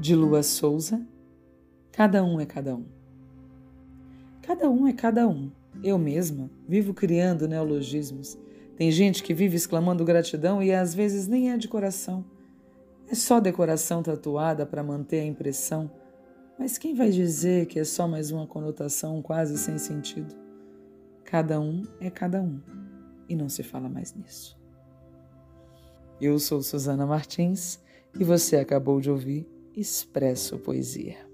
de Lua Souza. Cada um é cada um. Cada um é cada um. Eu mesma vivo criando neologismos. Tem gente que vive exclamando gratidão e às vezes nem é de coração. É só decoração tatuada para manter a impressão. Mas quem vai dizer que é só mais uma conotação quase sem sentido? Cada um é cada um e não se fala mais nisso. Eu sou Susana Martins e você acabou de ouvir Expresso Poesia.